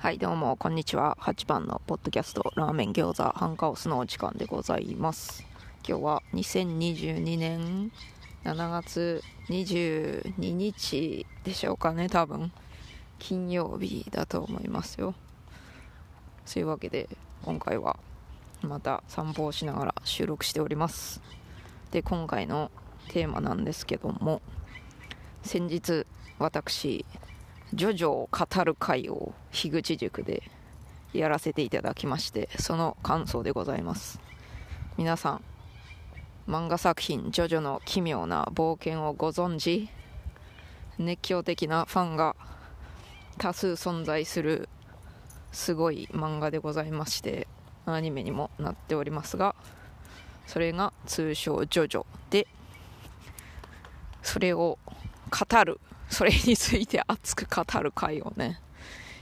はい、どうも、こんにちは。8番のポッドキャスト、ラーメン餃子、ハンカオスのお時間でございます。今日は2022年7月22日でしょうかね、多分。金曜日だと思いますよ。そういうわけで、今回はまた散歩をしながら収録しております。で、今回のテーマなんですけども、先日、私、ジョジョを語る会を樋口塾でやらせていただきましてその感想でございます。皆さん漫画作品「ジョジョの奇妙な冒険」をご存知熱狂的なファンが多数存在するすごい漫画でございましてアニメにもなっておりますがそれが通称ジョジョでそれを語るそれについて熱く語る会をね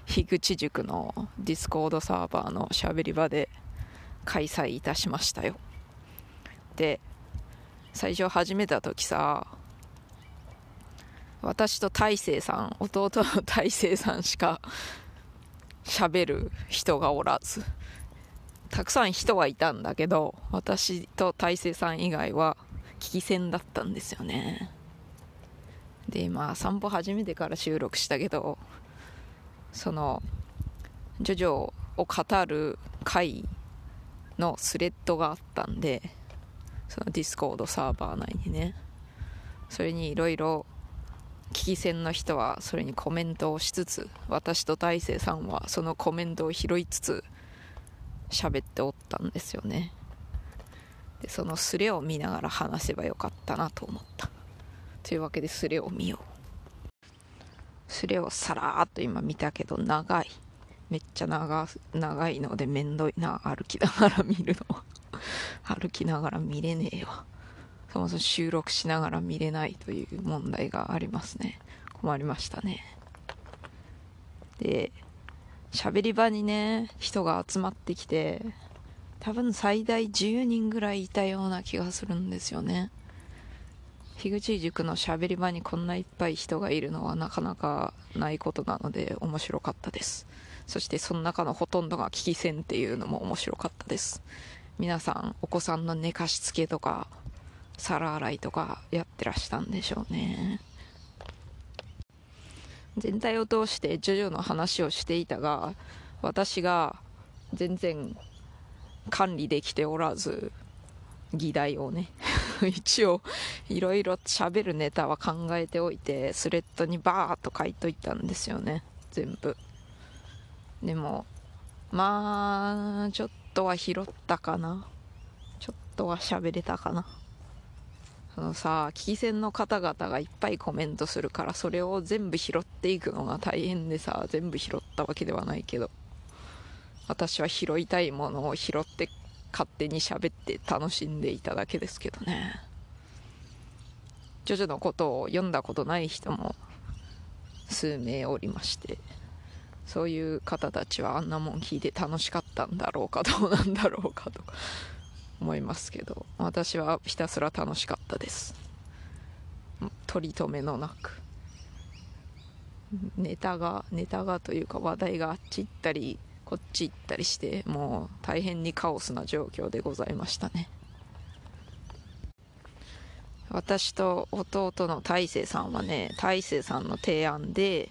樋口塾のディスコードサーバーのしゃべり場で開催いたしましたよ。で最初始めた時さ私と大勢さん弟の大勢さんしか喋る人がおらずたくさん人はいたんだけど私と大勢さん以外は聞き専だったんですよね。でまあ散歩始めてから収録したけどそのジョジョを語る会のスレッドがあったんでそのディスコードサーバー内にね。それにいろいろ聞き専の人はそれにコメントをしつつ私と大勢さんはそのコメントを拾いつつ喋っておったんですよね。でそのスレを見ながら話せばよかったなと思った。というわけでスレを見よう。スレをさらーっと今見たけど長い。めっちゃ長長いのでめんどいな。歩きながら見るの。歩きながら見れねえよそもそも収録しながら見れないという問題がありますね。困りましたね。で喋り場にね人が集まってきて多分最大10人ぐらいいたような気がするんですよね。樋口塾のしゃべり場にこんないっぱい人がいるのはなかなかないことなので面白かったです。そしてその中のほとんどが聞き戦っていうのも面白かったです。皆さんお子さんの寝かしつけとか皿洗いとかやってらしたんでしょうね。全体を通してジョジョの話をしていたが私が全然管理できておらず議題をね 一応いろいろ喋るネタは考えておいてスレッドにバーッと書いといたんですよね。全部。でもまあちょっとは拾ったかな。ちょっとは喋れたかな。そのさ聞き戦の方々がいっぱいコメントするからそれを全部拾っていくのが大変でさ全部拾ったわけではないけど私は拾いたいものを拾って勝手に喋って楽しんでいただけですけどね。ジョジョのことを読んだことない人も数名おりましてそういう方たちはあんなもん聞いて楽しかったんだろうかどうなんだろうかと 思いますけど私はひたすら楽しかったです。取り留めのなく。ネタがネタがというか話題があっち行ったりこっち行ったりしてもう大変にカオスな状況でございましたね。私と弟の大勢さんはね大勢さんの提案で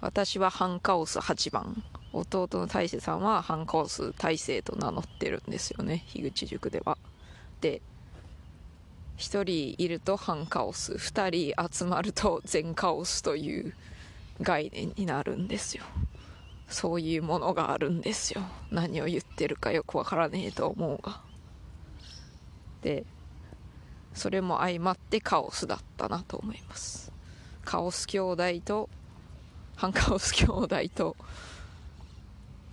私はハンカオス8番。弟の大勢さんはハンカオス大勢と名乗ってるんですよね樋口塾では。で1人いるとハンカオス2人集まると全カオスという概念になるんですよ。そういうものがあるんですよ。何を言ってるかよくわからねえと思うが。でそれも相まってカオスだったなと思います。カオス兄弟とハンカオス兄弟と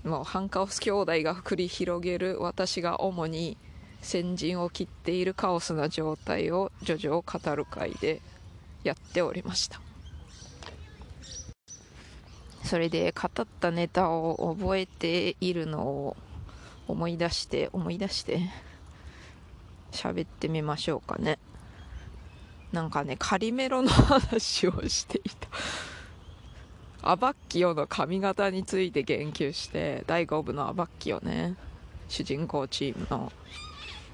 もうハンカオス兄弟が繰り広げる私が主に先陣を切っているカオスな状態をジョジョを語る会でやっておりました。それで語ったネタを覚えているのを思い出して思い出して喋ってみましょうかね。なんかねカリメロの話をしていた。アバッキオの髪型について言及して第5部のアバッキオね。主人公チームの。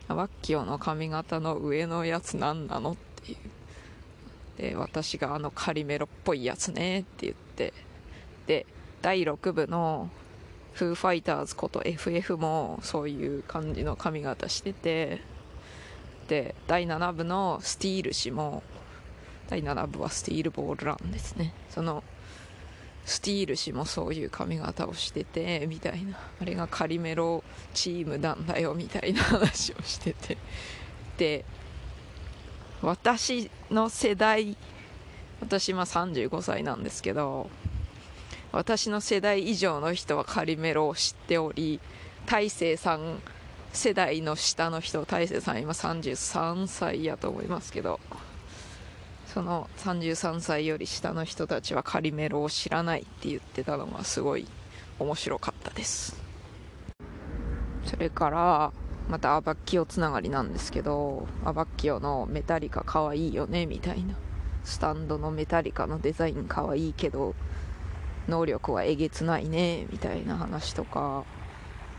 アバッキオの髪型の上のやつ何なのっていう。で私があのカリメロっぽいやつねって言ってで第6部のフーファイターズこと FF もそういう感じの髪型しててで第7部のスティール氏も第7部はスティールボールランですね。そのスティール氏もそういう髪型をしててみたいな。あれがカリメロチームなんだよみたいな話をしてて。で私の世代私今35歳なんですけど私の世代以上の人はカリメロを知っており大勢さん世代の下の人大勢さん今33歳やと思いますけどその33歳より下の人たちはカリメロを知らないって言ってたのがすごい面白かったです。それからまたアバッキオつながりなんですけどアバッキオのメタリカかわいいよねみたいな。スタンドのメタリカのデザインかわいいけど能力はえげつないねみたいな話とか。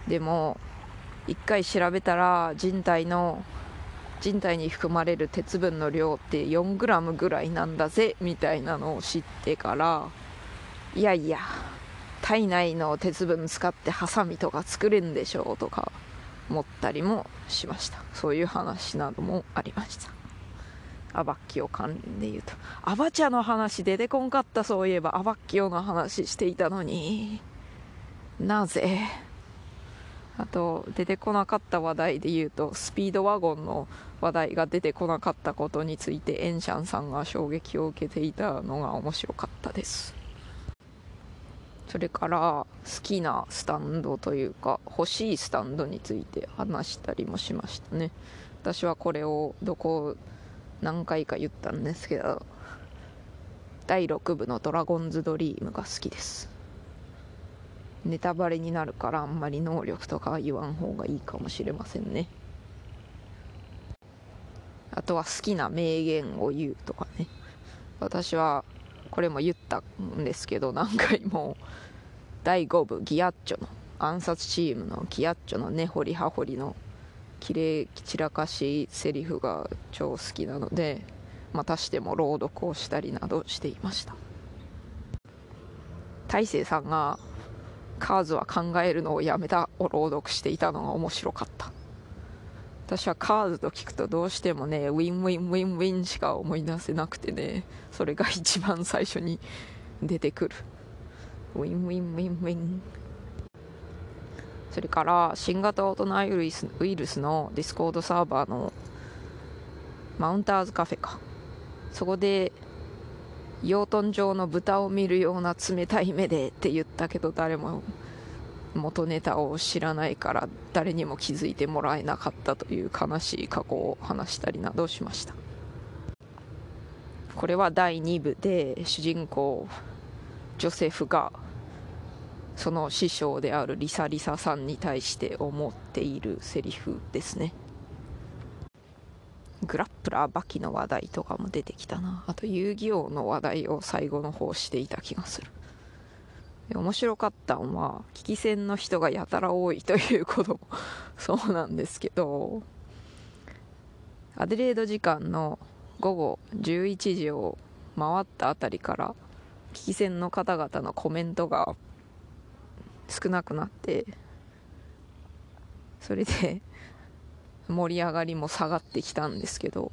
でも一回調べたら人体の人体に含まれる鉄分の量って 4g ぐらいなんだぜみたいなのを知ってからいやいや体内の鉄分使ってハサミとか作れんでしょうとか思ったりもしました。そういう話などもありました。アバッキオ関連で言うとアバチャの話出てこんかったそういえばアバッキオの話していたのになぜあと出てこなかった話題で言うとスピードワゴンの話題が出てこなかったことについてエンシャンさんが衝撃を受けていたのが面白かったですそれから好きなスタンドというか欲しいスタンドについて話したりもしましたね私はこれをどこ何回か言ったんですけど第6部の「ドラゴンズドリーム」が好きです。ネタバレになるからあんまり能力とかは言わん方がいいかもしれませんね。あとは好きな名言を言うとかね。私はこれも言ったんですけど何回も。第5部ギアッチョの暗殺チームのギアッチョの根掘り葉掘りのキレ散らかしセリフが超好きなのでまたしても朗読をしたりなどしていました。大勢さんがカーズは考えるのをやめたを朗読していたのが面白かった。私はカーズと聞くとどうしてもねウィンウィンウィンウィンしか思い出せなくてねそれが一番最初に出てくる。ウィンウィンウィンウィンそれから新型オトナウイスウイルスのディスコードサーバーのマウンターズカフェか。そこで養豚場の豚を見るような冷たい目でって言ったけど誰も元ネタを知らないから誰にも気づいてもらえなかったという悲しい過去を話したりなどしました。これは第2部で主人公ジョセフがその師匠であるリサリサさんに対して思っているセリフですね。グラップラーバキの話題とかも出てきたな。あと遊戯王の話題を最後の方していた気がする。面白かったのは危機戦の人がやたら多いということもそうなんですけどアデレード時間の午後11時を回ったあたりから危機戦の方々のコメントが少なくなってそれで盛り上がりも下がってきたんですけど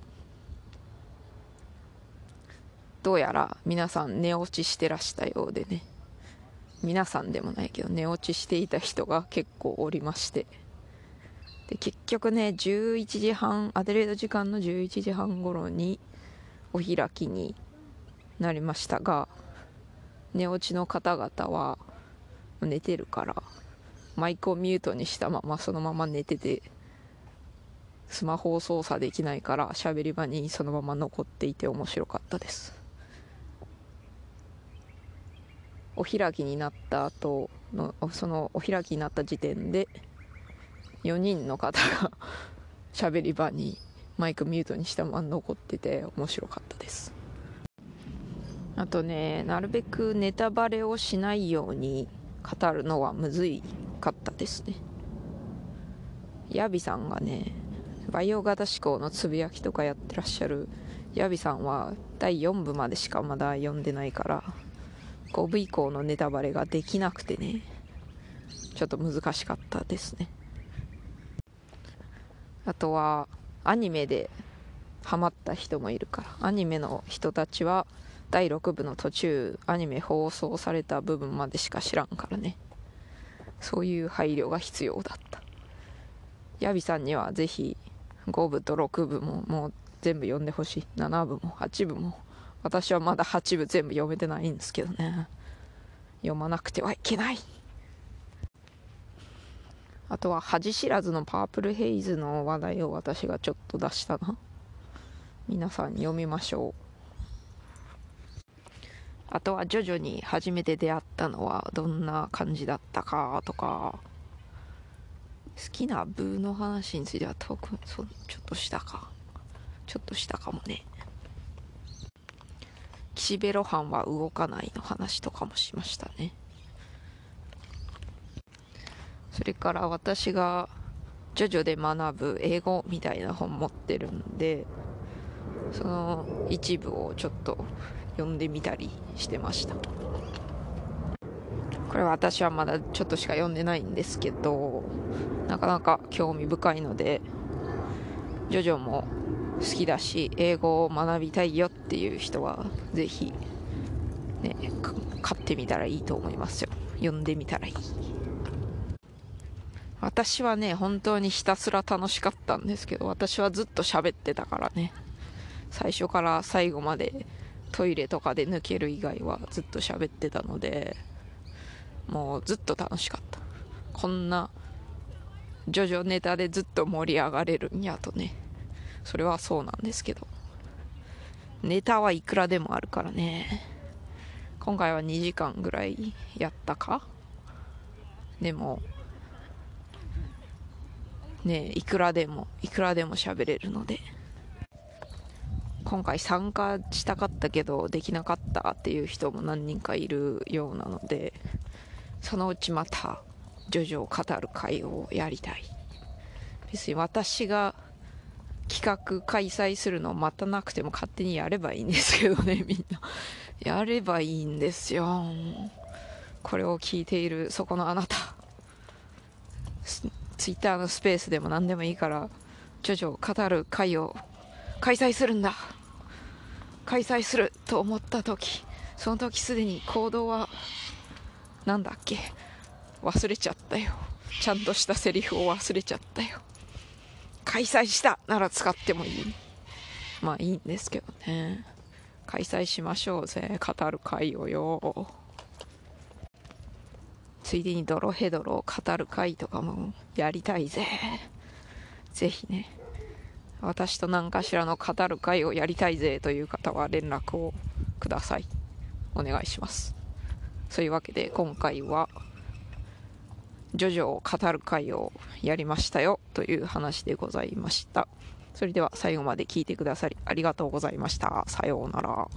どうやら皆さん寝落ちしてらしたようでね。皆さんでもないけど寝落ちしていた人が結構おりまして。で結局ね11時半アデレード時間の11時半頃にお開きになりましたが寝落ちの方々は寝てるからマイクをミュートにしたままそのまま寝ててスマホを操作できないから喋り場にそのまま残っていて面白かったです。お開きになった後のそのお開きになった時点で4人の方が 喋り場にマイクミュートにしたまま残ってて面白かったです。あとねなるべくネタバレをしないように語るのはむずいかったですね。ヤビさんがねバイオ型思考のつぶやきとかやってらっしゃる。ヤビさんは第4部までしかまだ読んでないから5部以降のネタバレができなくてねちょっと難しかったですね。あとはアニメでハマった人もいるからアニメの人たちは第6部の途中アニメ放送された部分までしか知らんからね。そういう配慮が必要だった。ヤビさんにはぜひ5部と6部ももう全部読んでほしい。7部も8部も。私はまだ8部全部読めてないんですけどね。読まなくてはいけない。あとは恥知らずのパープルヘイズの話題を私がちょっと出したな。皆さん読みましょう。あとは徐々に初めて出会ったのはどんな感じだったかとか。好きな部の話については特にちょっとしたか。ちょっとしたかもね。岸辺露伴は動かないの話とかもしましたね。それから私がジョジョで学ぶ英語みたいな本持ってるんでその一部をちょっと読んでみたりしてました。これは私はまだちょっとしか読んでないんですけどなかなか興味深いのでジョジョも好きだし英語を学びたいよっていう人はぜひね買ってみたらいいと思いますよ。読んでみたらいい。私はね本当にひたすら楽しかったんですけど私はずっと喋ってたからね。最初から最後までトイレとかで抜ける以外はずっと喋ってたのでもうずっと楽しかった。こんなジョジョネタでずっと盛り上がれるんやとね。それはそうなんですけど。ネタはいくらでもあるからね。今回は2時間ぐらいやったか？でもねいくらでもいくらでも喋れるので。今回参加したかったけどできなかったっていう人も何人かいるようなのでそのうちまたジョジョを語る会をやりたい。別に私が企画開催するのを待たなくても勝手にやればいいんですけどね みんな。やればいいんですよ。これを聞いているそこのあなた。ツイッターのスペースでも何でもいいからジョジョを語る会を開催するんだ。開催すると思った時その時すでに行動はなんだっけ？忘れちゃったよ。ちゃんとしたセリフを忘れちゃったよ。開催したなら使ってもいい。まあいいんですけどね。開催しましょうぜ。語る会をよ。ついでにドロヘドロを語る会とかもやりたいぜ。ぜひね。私と何かしらの語る会をやりたいぜという方は連絡をください。お願いします。そういうわけで今回はジョジョを語る会をやりましたよという話でございました。それでは最後まで聞いてくださりありがとうございました。さようなら。